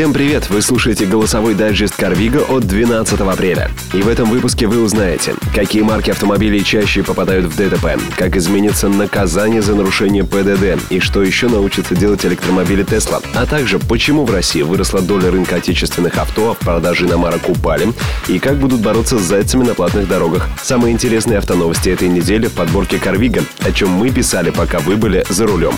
Всем привет! Вы слушаете голосовой дайджест Карвига от 12 апреля. И в этом выпуске вы узнаете, какие марки автомобилей чаще попадают в ДТП, как изменится наказание за нарушение ПДД и что еще научатся делать электромобили Тесла, а также почему в России выросла доля рынка отечественных авто, а в продаже иномарок упали, и как будут бороться с зайцами на платных дорогах. Самые интересные автоновости этой недели в подборке Карвига, о чем мы писали, пока вы были за рулем.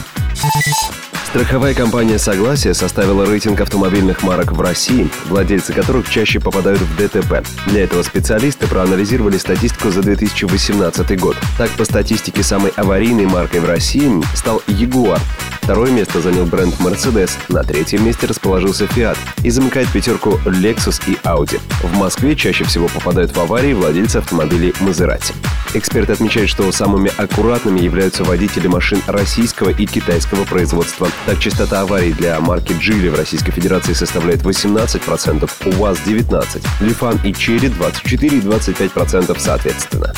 Страховая компания «Согласие» составила рейтинг автомобильных марок в России, владельцы которых чаще попадают в ДТП. Для этого специалисты проанализировали статистику за 2018 год. Так, по статистике, самой аварийной маркой в России стал «Ягуар». Второе место занял бренд Mercedes, на третьем месте расположился Fiat и замыкает пятерку Lexus и Audi. В Москве чаще всего попадают в аварии владельцы автомобилей Maserati. Эксперты отмечают, что самыми аккуратными являются водители машин российского и китайского производства. Так, частота аварий для марки Geely в Российской Федерации составляет 18%, УАЗ 19%, Лифан и Черри 24 и 25% соответственно.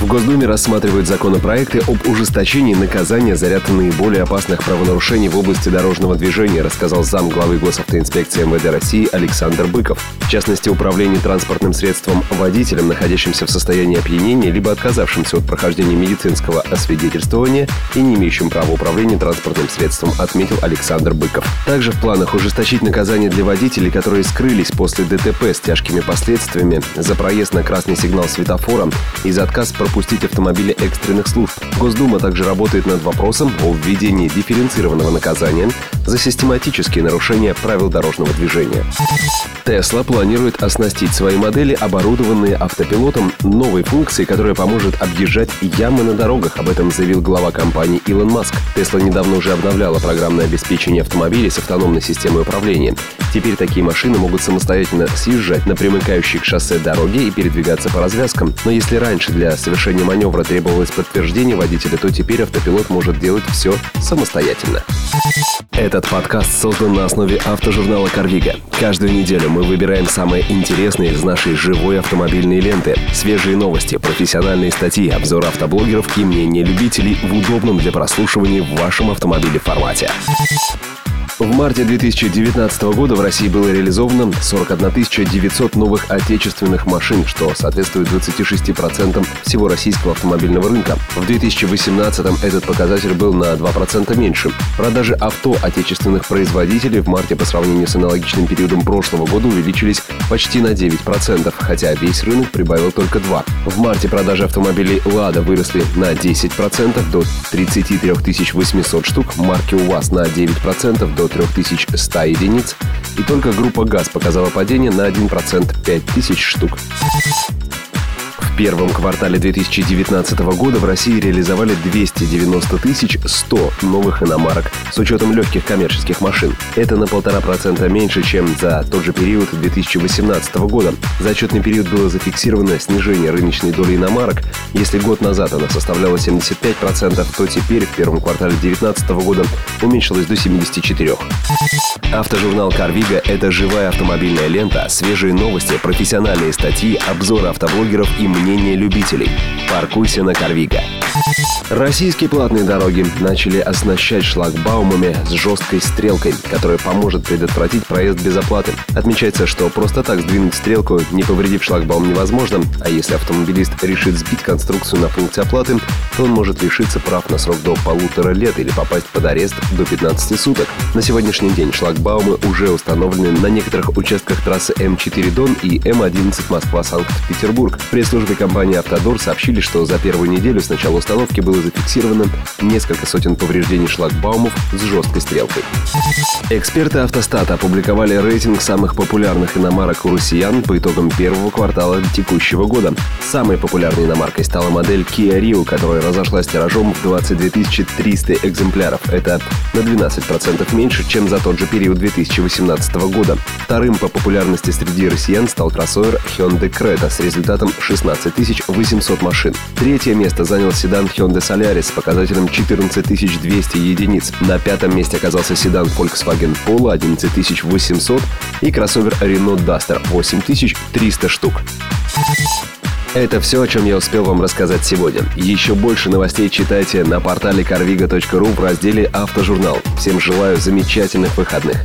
В Госдуме рассматривают законопроекты об ужесточении наказания за ряд наиболее опасных правонарушений в области дорожного движения, рассказал зам главы госавтоинспекции МВД России Александр Быков. В частности, управление транспортным средством водителем, находящимся в состоянии опьянения, либо отказавшимся от прохождения медицинского освидетельствования и не имеющим права управления транспортным средством, отметил Александр Быков. Также в планах ужесточить наказание для водителей, которые скрылись после ДТП с тяжкими последствиями за проезд на красный сигнал светофора и за отказ пропустить автомобили экстренных служб. Госдума также работает над вопросом о введении дифференцированного наказания за систематические нарушения правил дорожного движения. Тесла планирует оснастить свои модели, оборудованные автопилотом, новой функцией, которая поможет объезжать ямы на дорогах. Об этом заявил глава компании Илон Маск. Тесла недавно уже обновляла программное обеспечение автомобилей с автономной системой управления. Теперь такие машины могут самостоятельно съезжать на примыкающие к шоссе дороги и передвигаться по развязкам. Но если раньше для совершения маневра требовалось подтверждение водителя, то теперь автопилот может делать все самостоятельно. Этот подкаст создан на основе автожурнала «Карвига». Каждую неделю мы выбираем самые интересные из нашей живой автомобильной ленты. Свежие новости, профессиональные статьи, обзоры автоблогеров и мнения любителей в удобном для прослушивания в вашем автомобиле формате. В марте 2019 года в России было реализовано 41 900 новых отечественных машин, что соответствует 26% всего российского автомобильного рынка. В 2018 этот показатель был на 2% меньше. Продажи авто отечественных производителей в марте по сравнению с аналогичным периодом прошлого года увеличились почти на 9%, хотя весь рынок прибавил только 2%. В марте продажи автомобилей «Лада» выросли на 10% до 33 800 штук, марки УАЗ на 9% до до 3100 единиц, и только группа ГАЗ показала падение на 1% 5000 штук. В первом квартале 2019 года в России реализовали 290 тысяч 100 новых иномарок с учетом легких коммерческих машин. Это на полтора процента меньше, чем за тот же период 2018 года. За отчетный период было зафиксировано снижение рыночной доли иномарок. Если год назад она составляла 75%, то теперь в первом квартале 2019 года уменьшилась до 74%. Автожурнал «Карвига» — это живая автомобильная лента, свежие новости, профессиональные статьи, обзоры автоблогеров и мнение любителей. Паркуйся на Карвига. Российские платные дороги начали оснащать шлагбаумами с жесткой стрелкой, которая поможет предотвратить проезд без оплаты. Отмечается, что просто так сдвинуть стрелку, не повредив шлагбаум, невозможно, а если автомобилист решит сбить конструкцию на пункте оплаты, то он может лишиться прав на срок до полутора лет или попасть под арест до 15 суток. На сегодняшний день шлагбаумы уже установлены на некоторых участках трассы М4 Дон и М11 Москва-Санкт-Петербург. В пресс-службе компании «Автодор» сообщили, что за первую неделю с начала установки было зафиксировано несколько сотен повреждений шлагбаумов с жесткой стрелкой. Эксперты автостата опубликовали рейтинг самых популярных иномарок у россиян по итогам первого квартала текущего года. Самой популярной иномаркой стала модель Kia Rio, которая разошлась тиражом в 22 300 экземпляров. Это на 12% меньше, чем за тот же период 2018 года. Вторым по популярности среди россиян стал кроссовер Hyundai Creta с результатом 16 800 машин. Третье место занял седан Hyundai Solaris с показателем 14 200 единиц. На пятом месте оказался седан Volkswagen Polo 11 800 и кроссовер Renault Duster 8300 штук. Это все, о чем я успел вам рассказать сегодня. Еще больше новостей читайте на портале carviga.ru в разделе «Автожурнал». Всем желаю замечательных выходных.